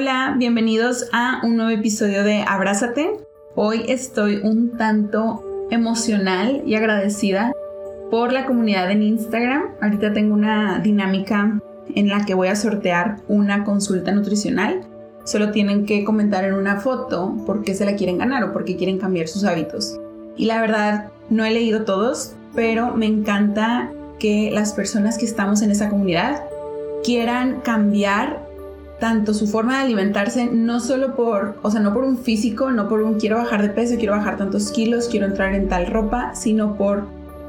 Hola, bienvenidos a un nuevo episodio de Abrázate. Hoy estoy un tanto emocional y agradecida por la comunidad en Instagram. Ahorita tengo una dinámica en la que voy a sortear una consulta nutricional. Solo tienen que comentar en una foto por qué se la quieren ganar o por qué quieren cambiar sus hábitos. Y la verdad, no he leído todos, pero me encanta que las personas que estamos en esa comunidad quieran cambiar tanto su forma de alimentarse, no solo por, o sea, no por un físico, no por un quiero bajar de peso, quiero bajar tantos kilos, quiero entrar en tal ropa, sino por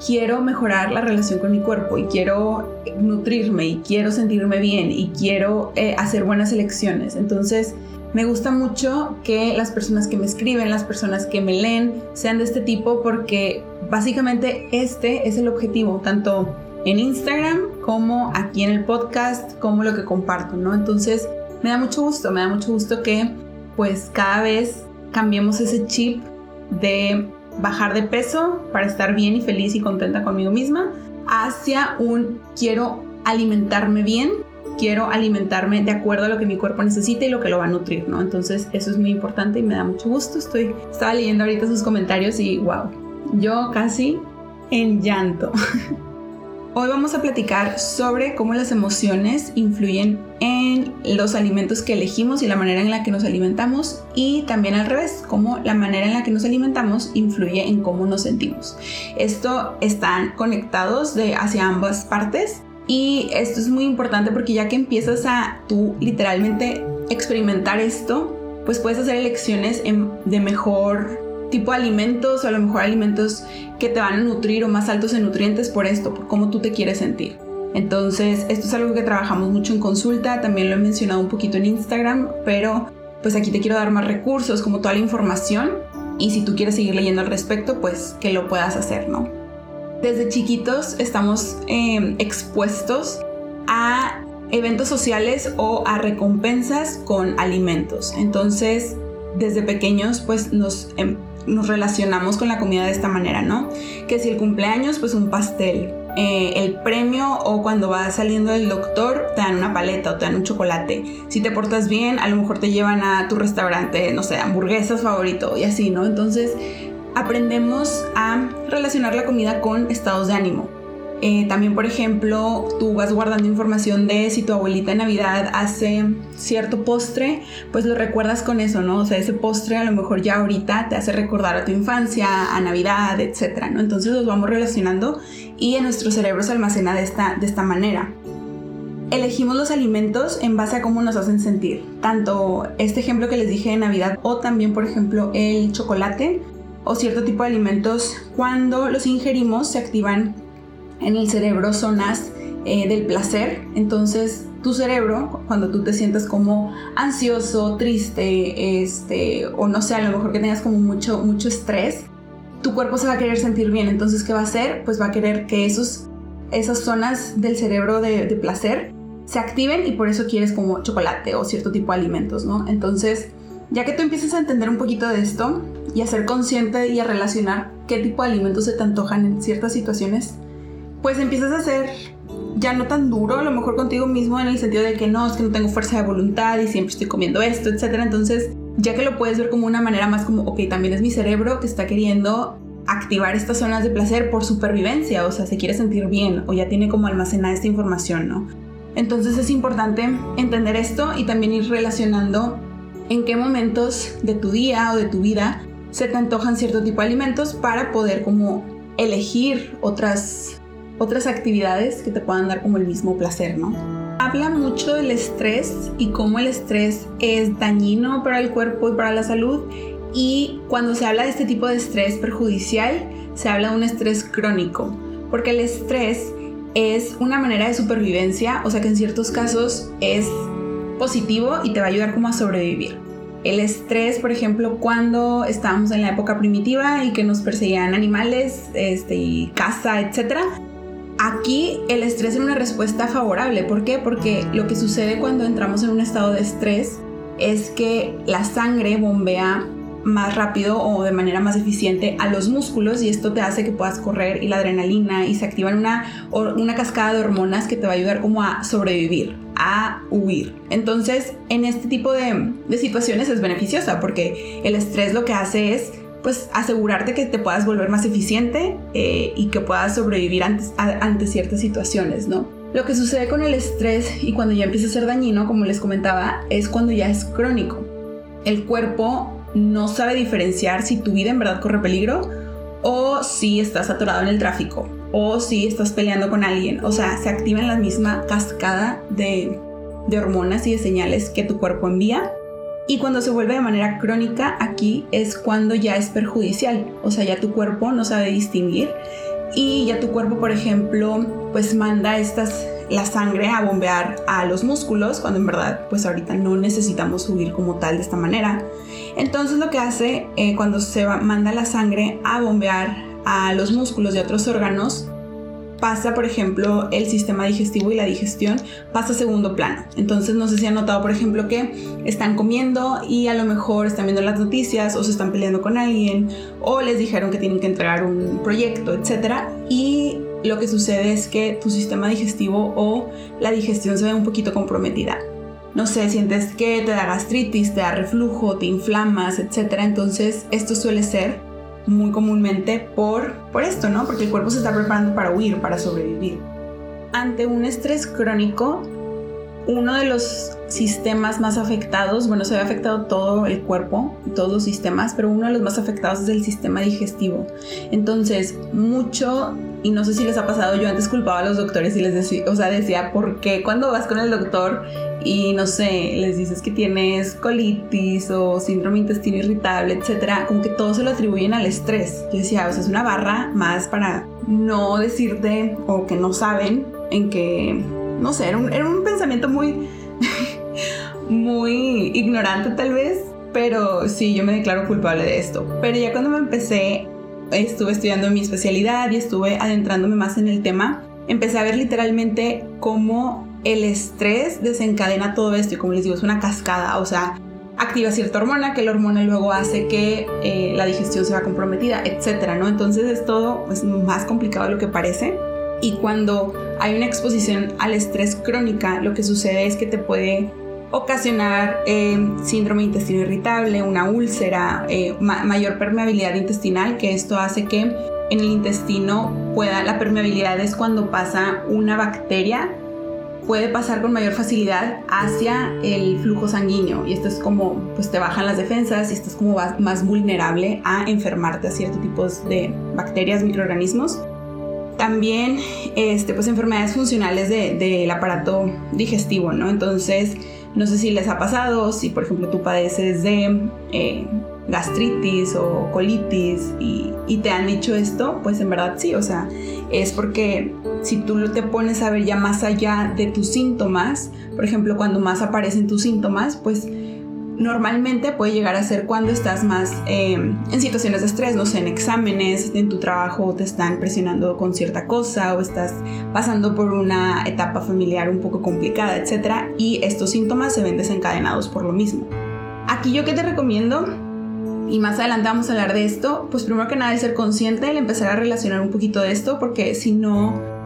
quiero mejorar la relación con mi cuerpo y quiero nutrirme y quiero sentirme bien y quiero eh, hacer buenas elecciones. Entonces, me gusta mucho que las personas que me escriben, las personas que me leen, sean de este tipo porque básicamente este es el objetivo, tanto en Instagram como aquí en el podcast, como lo que comparto, ¿no? Entonces, me da mucho gusto, me da mucho gusto que pues cada vez cambiemos ese chip de bajar de peso para estar bien y feliz y contenta conmigo misma hacia un quiero alimentarme bien, quiero alimentarme de acuerdo a lo que mi cuerpo necesita y lo que lo va a nutrir, ¿no? Entonces eso es muy importante y me da mucho gusto. Estoy, estaba leyendo ahorita sus comentarios y wow, yo casi en llanto. Hoy vamos a platicar sobre cómo las emociones influyen en los alimentos que elegimos y la manera en la que nos alimentamos y también al revés, cómo la manera en la que nos alimentamos influye en cómo nos sentimos. Esto están conectados de hacia ambas partes y esto es muy importante porque ya que empiezas a tú literalmente experimentar esto, pues puedes hacer elecciones de mejor tipo de alimentos a lo mejor alimentos que te van a nutrir o más altos en nutrientes por esto, por cómo tú te quieres sentir. Entonces, esto es algo que trabajamos mucho en consulta, también lo he mencionado un poquito en Instagram, pero pues aquí te quiero dar más recursos, como toda la información, y si tú quieres seguir leyendo al respecto, pues que lo puedas hacer, ¿no? Desde chiquitos estamos em, expuestos a eventos sociales o a recompensas con alimentos. Entonces, desde pequeños, pues nos em, nos relacionamos con la comida de esta manera, ¿no? Que si el cumpleaños, pues un pastel. Eh, el premio o cuando vas saliendo del doctor te dan una paleta o te dan un chocolate. Si te portas bien, a lo mejor te llevan a tu restaurante, no sé, hamburguesas favorito y así, ¿no? Entonces aprendemos a relacionar la comida con estados de ánimo. Eh, también, por ejemplo, tú vas guardando información de si tu abuelita en Navidad hace cierto postre, pues lo recuerdas con eso, ¿no? O sea, ese postre a lo mejor ya ahorita te hace recordar a tu infancia, a Navidad, etcétera, ¿no? Entonces los vamos relacionando y en nuestro cerebro se almacena de esta, de esta manera. Elegimos los alimentos en base a cómo nos hacen sentir. Tanto este ejemplo que les dije de Navidad o también, por ejemplo, el chocolate o cierto tipo de alimentos, cuando los ingerimos se activan en el cerebro zonas eh, del placer. Entonces, tu cerebro, cuando tú te sientas como ansioso, triste, este, o no sé, a lo mejor que tengas como mucho, mucho estrés, tu cuerpo se va a querer sentir bien. Entonces, ¿qué va a hacer? Pues va a querer que esos, esas zonas del cerebro de, de placer se activen y por eso quieres como chocolate o cierto tipo de alimentos, ¿no? Entonces, ya que tú empiezas a entender un poquito de esto y a ser consciente y a relacionar qué tipo de alimentos se te antojan en ciertas situaciones, pues empiezas a ser ya no tan duro, a lo mejor contigo mismo en el sentido de que no, es que no tengo fuerza de voluntad y siempre estoy comiendo esto, etc. Entonces, ya que lo puedes ver como una manera más como, ok, también es mi cerebro que está queriendo activar estas zonas de placer por supervivencia, o sea, se quiere sentir bien o ya tiene como almacenada esta información, ¿no? Entonces es importante entender esto y también ir relacionando en qué momentos de tu día o de tu vida se te antojan cierto tipo de alimentos para poder como elegir otras otras actividades que te puedan dar como el mismo placer, ¿no? Habla mucho del estrés y cómo el estrés es dañino para el cuerpo y para la salud. Y cuando se habla de este tipo de estrés perjudicial, se habla de un estrés crónico, porque el estrés es una manera de supervivencia, o sea que en ciertos casos es positivo y te va a ayudar como a sobrevivir. El estrés, por ejemplo, cuando estábamos en la época primitiva y que nos perseguían animales este, y caza, etcétera, Aquí el estrés es una respuesta favorable. ¿Por qué? Porque lo que sucede cuando entramos en un estado de estrés es que la sangre bombea más rápido o de manera más eficiente a los músculos y esto te hace que puedas correr y la adrenalina y se activa una, una cascada de hormonas que te va a ayudar como a sobrevivir a huir. Entonces, en este tipo de, situaciones es beneficiosa porque el estrés lo que hace es pues asegurarte que te puedas volver más eficiente eh, y que puedas sobrevivir ante, ante ciertas situaciones, ¿no? Lo que sucede con el estrés y cuando ya empieza a ser dañino, como les comentaba, es cuando ya es crónico. El cuerpo no sabe diferenciar si tu vida en verdad corre peligro o si estás atorado en el tráfico o si estás peleando con alguien. O sea, se activa en la misma cascada de, hormonas y de señales que tu cuerpo envía. Y cuando se vuelve de manera crónica, aquí es cuando ya es perjudicial. O sea, ya tu cuerpo no sabe distinguir y ya tu cuerpo, por ejemplo, pues manda estas la sangre a bombear a los músculos, cuando en verdad pues ahorita no necesitamos subir como tal de esta manera. Entonces lo que hace eh, cuando se manda la sangre a bombear a los músculos y otros órganos, pasa, por ejemplo, el sistema digestivo y la digestión pasa a segundo plano. Entonces, no sé si han notado, por ejemplo, que están comiendo y a lo mejor están viendo las noticias o se están peleando con alguien o les dijeron que tienen que entregar un proyecto, etc. Y lo que sucede es que tu sistema digestivo o la digestión se ve un poquito comprometida. No sé, sientes que te da gastritis, te da reflujo, te inflamas, etc. Entonces esto suele ser muy comúnmente por, por esto, ¿no? Porque el cuerpo se está preparando para huir, para sobrevivir. Ante un estrés crónico, uno de los sistemas más afectados, bueno, se ve afectado todo el cuerpo, todos los sistemas, pero uno de los más afectados es el sistema digestivo. Entonces, mucho, y no sé si les ha pasado, yo antes culpaba a los doctores y les decía, o sea, decía, ¿por qué cuando vas con el doctor y no sé, les dices que tienes colitis o síndrome intestino irritable, etcétera, como que todo se lo atribuyen al estrés. Yo decía, o sea, es una barra más para no decirte o que no saben en que, no sé, era un, era un pensamiento muy, muy ignorante tal vez, pero sí, yo me declaro culpable de esto. Pero ya cuando me empecé, estuve estudiando mi especialidad y estuve adentrándome más en el tema, empecé a ver literalmente cómo el estrés desencadena todo esto y como les digo, es una cascada, o sea, activa cierta hormona, que la hormona luego hace que eh, la digestión se va comprometida, etcétera, ¿no? Entonces es todo es más complicado de lo que parece. Y cuando hay una exposición al estrés crónica, lo que sucede es que te puede ocasionar eh, síndrome de intestino irritable, una úlcera, eh, mayor permeabilidad intestinal, que esto hace que en el intestino pueda, la permeabilidad es cuando pasa una bacteria puede pasar con mayor facilidad hacia el flujo sanguíneo y esto es como pues te bajan las defensas y estás como más vulnerable a enfermarte a ciertos tipos de bacterias, microorganismos. También este, pues enfermedades funcionales del aparato digestivo, ¿no? Entonces, no sé si les ha pasado, si por ejemplo tú padeces de eh, gastritis o colitis y, te han dicho esto, pues en verdad sí, o sea, es porque si tú te pones a ver ya más allá de tus síntomas, por ejemplo, cuando más aparecen tus síntomas, pues normalmente puede llegar a ser cuando estás más em, en situaciones de estrés, no sé, en exámenes, en tu trabajo te están presionando con cierta cosa o estás pasando por una etapa familiar un poco complicada, etc. Y estos síntomas se ven desencadenados por lo mismo. Aquí yo que te recomiendo y más adelante vamos a hablar de esto, pues primero que nada es ser consciente, el empezar a relacionar un poquito de esto, porque si no,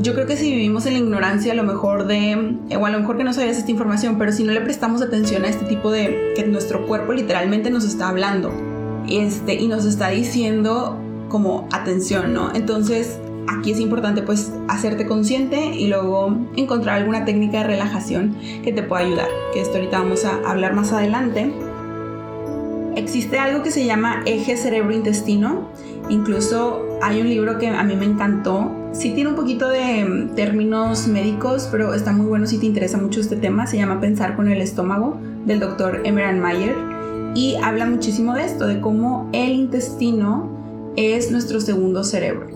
yo creo que si vivimos en la ignorancia a lo mejor de, o a lo mejor que no sabías esta información, pero si no le prestamos atención a este tipo de, que nuestro cuerpo literalmente nos está hablando este, y nos está diciendo como atención, ¿no? Entonces aquí es importante pues hacerte consciente y luego encontrar alguna técnica de relajación que te pueda ayudar, que esto ahorita vamos a hablar más adelante existe algo que se llama eje cerebro-intestino. Incluso hay un libro que a mí me encantó. Sí tiene un poquito de mm, términos médicos, pero está muy bueno si te interesa mucho este tema. Se llama Pensar con el estómago del doctor Emeran Mayer. Y habla muchísimo de esto, de cómo el intestino es nuestro segundo cerebro.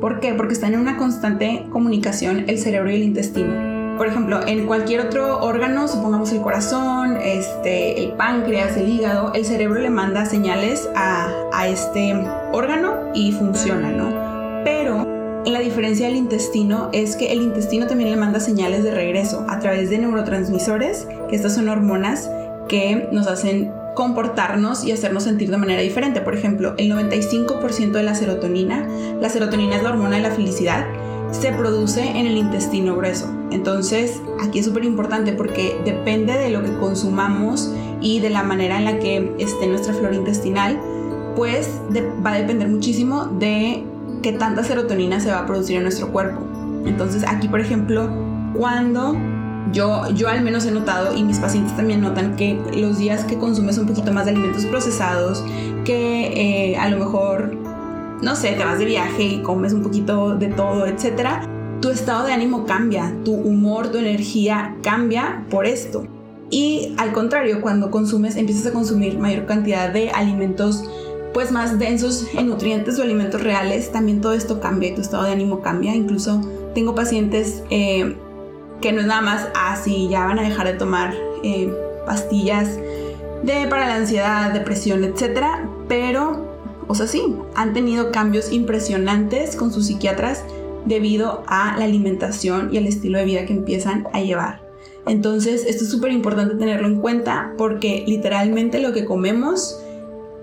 ¿Por qué? Porque están en una constante comunicación el cerebro y el intestino por ejemplo, en cualquier otro órgano, supongamos el corazón, este, el páncreas, el hígado, el cerebro le manda señales a, a este órgano y funciona, ¿no? Pero la diferencia del intestino es que el intestino también le manda señales de regreso a través de neurotransmisores, que estas son hormonas que nos hacen comportarnos y hacernos sentir de manera diferente. Por ejemplo, el 95% de la serotonina, la serotonina es la hormona de la felicidad, se produce en el intestino grueso. Entonces, aquí es súper importante porque depende de lo que consumamos y de la manera en la que esté nuestra flora intestinal, pues va a depender muchísimo de qué tanta serotonina se va a producir en nuestro cuerpo. Entonces, aquí, por ejemplo, cuando yo, yo al menos he notado y mis pacientes también notan que los días que consumes un poquito más de alimentos procesados, que eh, a lo mejor no sé, te vas de viaje y comes un poquito de todo, etcétera, tu estado de ánimo cambia, tu humor, tu energía cambia por esto. Y al contrario, cuando consumes, empiezas a consumir mayor cantidad de alimentos pues más densos en nutrientes o alimentos reales, también todo esto cambia y tu estado de ánimo cambia. Incluso tengo pacientes eh, que no es nada más así, ya van a dejar de tomar eh, pastillas de, para la ansiedad, depresión, etcétera, pero o sea, sí, han tenido cambios impresionantes con sus psiquiatras debido a la alimentación y el estilo de vida que empiezan a llevar. Entonces, esto es súper importante tenerlo en cuenta porque literalmente lo que comemos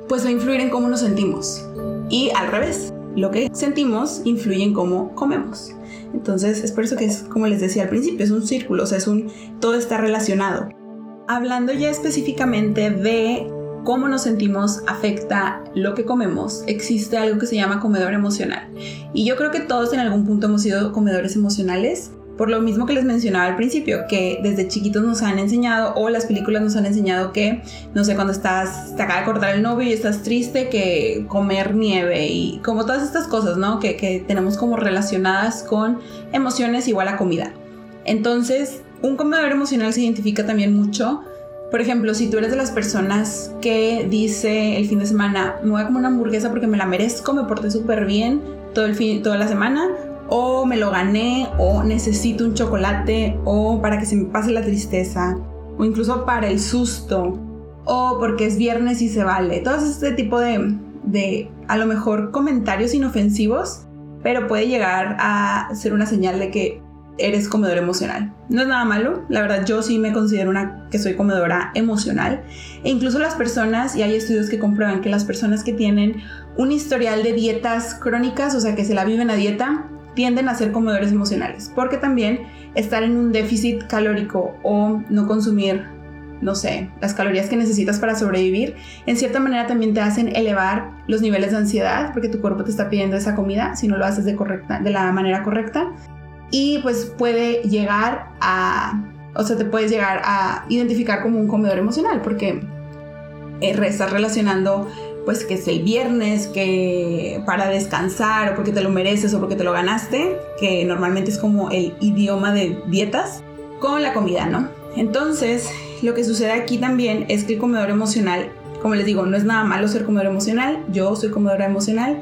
pues va a influir en cómo nos sentimos. Y al revés, lo que sentimos influye en cómo comemos. Entonces, es por eso que es como les decía al principio, es un círculo, es un todo está relacionado. Hablando ya específicamente de cómo nos sentimos afecta lo que comemos, existe algo que se llama comedor emocional. Y yo creo que todos en algún punto hemos sido comedores emocionales. Por lo mismo que les mencionaba al principio, que desde chiquitos nos han enseñado, o las películas nos han enseñado que, no sé, cuando estás, te acaba de cortar el novio y estás triste, que comer nieve y como todas estas cosas, ¿no? Que, que tenemos como relacionadas con emociones igual a comida. Entonces, un comedor emocional se identifica también mucho por ejemplo, si tú eres de las personas que dice el fin de semana, me voy a comer una hamburguesa porque me la merezco, me porté súper bien todo el fin, toda la semana, o me lo gané, o necesito un chocolate, o para que se me pase la tristeza, o incluso para el susto, o porque es viernes y se vale. Todo este tipo de, de a lo mejor comentarios inofensivos, pero puede llegar a ser una señal de que eres comedor emocional. No es nada malo, la verdad yo sí me considero una que soy comedora emocional. E incluso las personas, y hay estudios que comprueban que las personas que tienen un historial de dietas crónicas, o sea que se la viven a dieta, tienden a ser comedores emocionales, porque también estar en un déficit calórico o no consumir, no sé, las calorías que necesitas para sobrevivir, en cierta manera también te hacen elevar los niveles de ansiedad, porque tu cuerpo te está pidiendo esa comida si no lo haces de, correcta, de la manera correcta y pues puede llegar a, o sea, te puedes llegar a identificar como un comedor emocional porque eh, estás relacionando pues que es el viernes, que para descansar o porque te lo mereces o porque te lo ganaste, que normalmente es como el idioma de dietas, con la comida, ¿no? Entonces, lo que sucede aquí también es que el comedor emocional, como les digo, no es nada malo ser comedor emocional, yo soy comedora emocional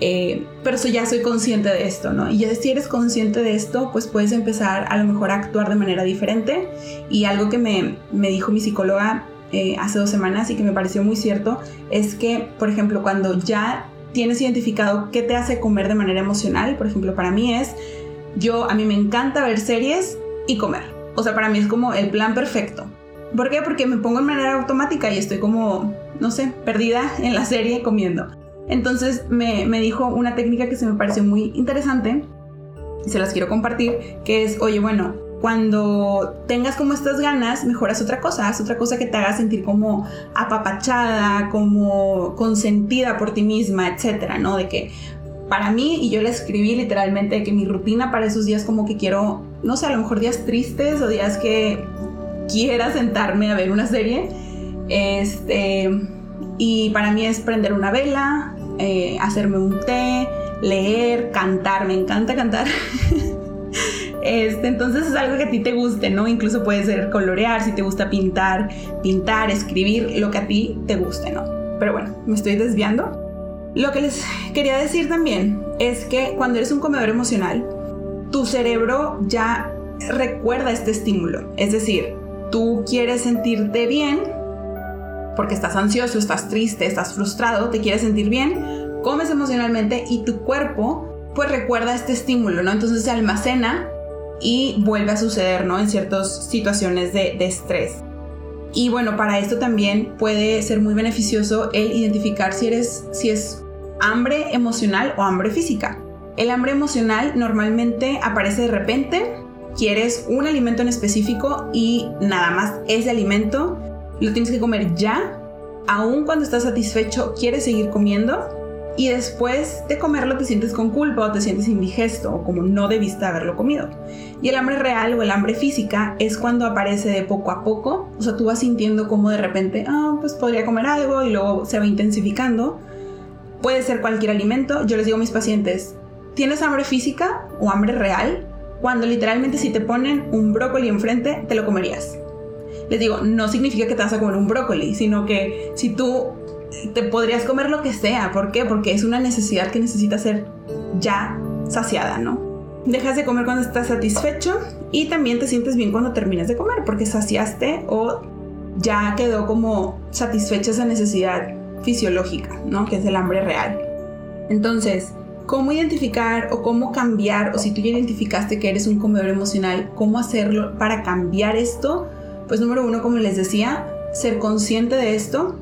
eh, pero ya soy consciente de esto, ¿no? Y ya si eres consciente de esto, pues puedes empezar a lo mejor a actuar de manera diferente. Y algo que me, me dijo mi psicóloga eh, hace dos semanas y que me pareció muy cierto es que, por ejemplo, cuando ya tienes identificado qué te hace comer de manera emocional, por ejemplo, para mí es, yo, a mí me encanta ver series y comer. O sea, para mí es como el plan perfecto. ¿Por qué? Porque me pongo en manera automática y estoy como, no sé, perdida en la serie comiendo. Entonces me, dijo una técnica que se me pareció muy interesante y se las quiero compartir, que es, oye, bueno, cuando tengas como estas ganas, mejoras otra cosa, haz otra cosa que te haga sentir como apapachada, como consentida por ti misma, etcétera, ¿no? De que para mí, y yo le escribí literalmente que mi rutina para esos días como que quiero, no sé, a lo mejor días tristes o días que quiera sentarme a ver una serie, este, y para mí es prender una vela, eh, hacerme un té, leer, cantar, me encanta cantar. Este, entonces es algo que a ti te guste, ¿no? Incluso puede ser colorear, si te gusta pintar, pintar, escribir, lo que a ti te guste, ¿no? Pero bueno, me estoy desviando. Lo que les quería decir también es que cuando eres un comedor emocional, tu cerebro ya recuerda este estímulo. Es decir, tú quieres sentirte bien porque estás ansioso, estás triste, estás frustrado, te quieres sentir bien, comes emocionalmente y tu cuerpo pues recuerda este estímulo, ¿no? Entonces se almacena y vuelve a suceder, ¿no? En ciertas situaciones de, de estrés. Y bueno, para esto también puede ser muy beneficioso el identificar si eres, si es hambre emocional o hambre física. El hambre emocional normalmente aparece de repente, quieres un alimento en específico y nada más ese alimento lo tienes que comer ya, aun cuando estás satisfecho, quieres seguir comiendo y después de comerlo te sientes con culpa o te sientes indigesto o como no debiste haberlo comido. Y el hambre real o el hambre física es cuando aparece de poco a poco, o sea, tú vas sintiendo como de repente, ah, pues podría comer algo y luego se va intensificando. Puede ser cualquier alimento. Yo les digo a mis pacientes, ¿tienes hambre física o hambre real? Cuando literalmente si te ponen un brócoli enfrente, te lo comerías. Les digo, no significa que te vas a comer un brócoli, sino que si tú te podrías comer lo que sea. ¿Por qué? Porque es una necesidad que necesitas ser ya saciada, ¿no? Dejas de comer cuando estás satisfecho y también te sientes bien cuando terminas de comer porque saciaste o ya quedó como satisfecha esa necesidad fisiológica, ¿no? Que es el hambre real. Entonces, ¿cómo identificar o cómo cambiar, o si tú ya identificaste que eres un comedor emocional, cómo hacerlo para cambiar esto? Pues número uno, como les decía, ser consciente de esto,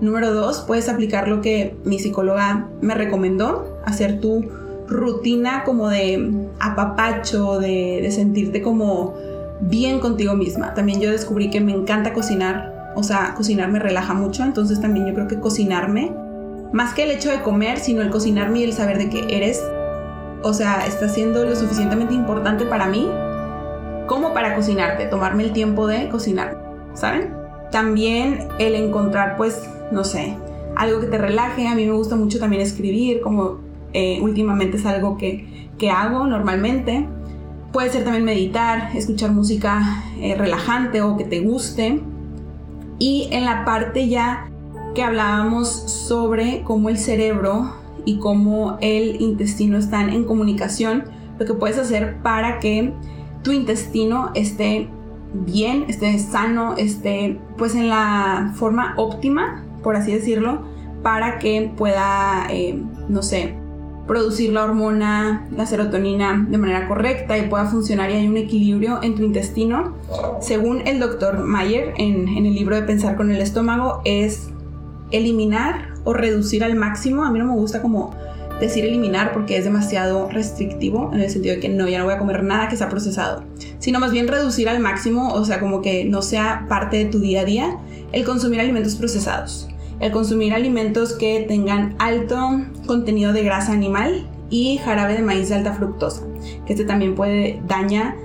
Número dos, puedes aplicar lo que mi psicóloga me recomendó, hacer tu rutina como de apapacho, de, de sentirte como bien contigo misma. También yo descubrí que me encanta cocinar, o sea, cocinar me relaja mucho, entonces también yo creo que cocinarme, más que el hecho de comer, sino el cocinarme y el saber de que eres, o sea, está siendo lo suficientemente importante para mí como para cocinarte, tomarme el tiempo de cocinar, ¿saben? También el encontrar pues no sé, algo que te relaje. A mí me gusta mucho también escribir, como eh, últimamente es algo que, que, hago normalmente. Puede ser también meditar, escuchar música eh, relajante o que te guste. Y en la parte ya que hablábamos sobre cómo el cerebro y cómo el intestino están en comunicación, lo que puedes hacer para que tu intestino esté bien, esté sano, esté pues en la forma óptima por así decirlo, para que pueda, eh, no sé, producir la hormona, la serotonina de manera correcta y pueda funcionar y hay un equilibrio en tu intestino. Según el doctor Mayer en, en el libro de Pensar con el estómago, es eliminar o reducir al máximo. A mí no me gusta como decir eliminar porque es demasiado restrictivo en el sentido de que no, ya no voy a comer nada que sea procesado, sino más bien reducir al máximo, o sea, como que no sea parte de tu día a día el consumir alimentos procesados el consumir alimentos que tengan alto contenido de grasa animal y jarabe de maíz de alta fructosa, que este también puede dañar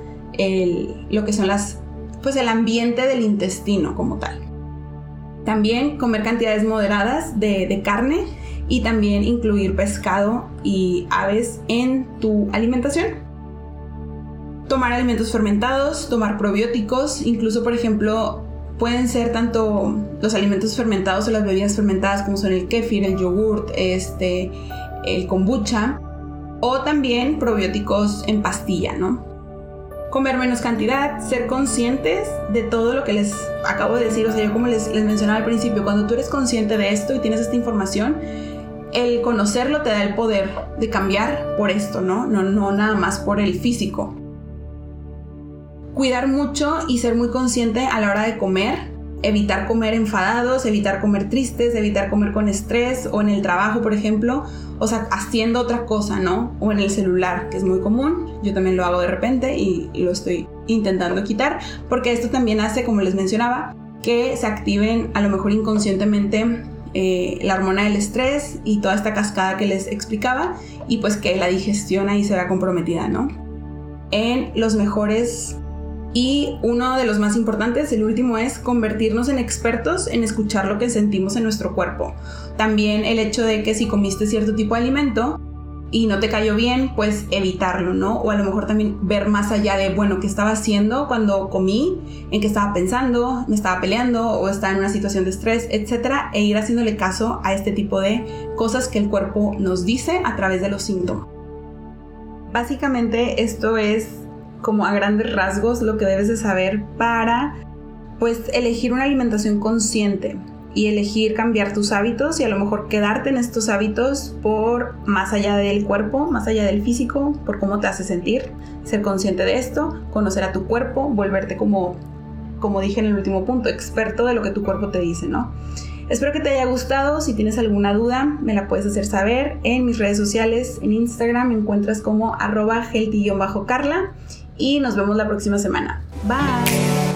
lo que son las, pues el ambiente del intestino como tal. También comer cantidades moderadas de, de carne y también incluir pescado y aves en tu alimentación tomar alimentos fermentados, tomar probióticos, incluso por ejemplo pueden ser tanto los alimentos fermentados o las bebidas fermentadas como son el kefir, el yogurt, este, el kombucha o también probióticos en pastilla, ¿no? Comer menos cantidad, ser conscientes de todo lo que les acabo de decir, o sea, yo como les, les mencionaba al principio, cuando tú eres consciente de esto y tienes esta información, el conocerlo te da el poder de cambiar por esto, ¿no? No, no nada más por el físico cuidar mucho y ser muy consciente a la hora de comer. Evitar comer enfadados, evitar comer tristes, evitar comer con estrés o en el trabajo, por ejemplo, o sea, haciendo otra cosa, ¿no? O en el celular, que es muy común. Yo también lo hago de repente y, lo estoy intentando quitar, porque esto también hace, como les mencionaba, que se activen a lo mejor inconscientemente eh, la hormona del estrés y toda esta cascada que les explicaba y pues que la digestión ahí se vea comprometida, ¿no? En los mejores y uno de los más importantes, el último, es convertirnos en expertos en escuchar lo que sentimos en nuestro cuerpo. También el hecho de que si comiste cierto tipo de alimento y no te cayó bien, pues evitarlo, ¿no? O a lo mejor también ver más allá de, bueno, ¿qué estaba haciendo cuando comí? ¿En qué estaba pensando? ¿Me estaba peleando? ¿O estaba en una situación de estrés? Etcétera. E ir haciéndole caso a este tipo de cosas que el cuerpo nos dice a través de los síntomas. Básicamente esto es como a grandes rasgos lo que debes de saber para pues elegir una alimentación consciente y elegir cambiar tus hábitos y a lo mejor quedarte en estos hábitos por más allá del cuerpo, más allá del físico, por cómo te hace sentir, ser consciente de esto, conocer a tu cuerpo, volverte como como dije en el último punto, experto de lo que tu cuerpo te dice, ¿no? Espero que te haya gustado. Si tienes alguna duda, me la puedes hacer saber en mis redes sociales. En Instagram me encuentras como arroba healthy-carla y nos vemos la próxima semana. Bye.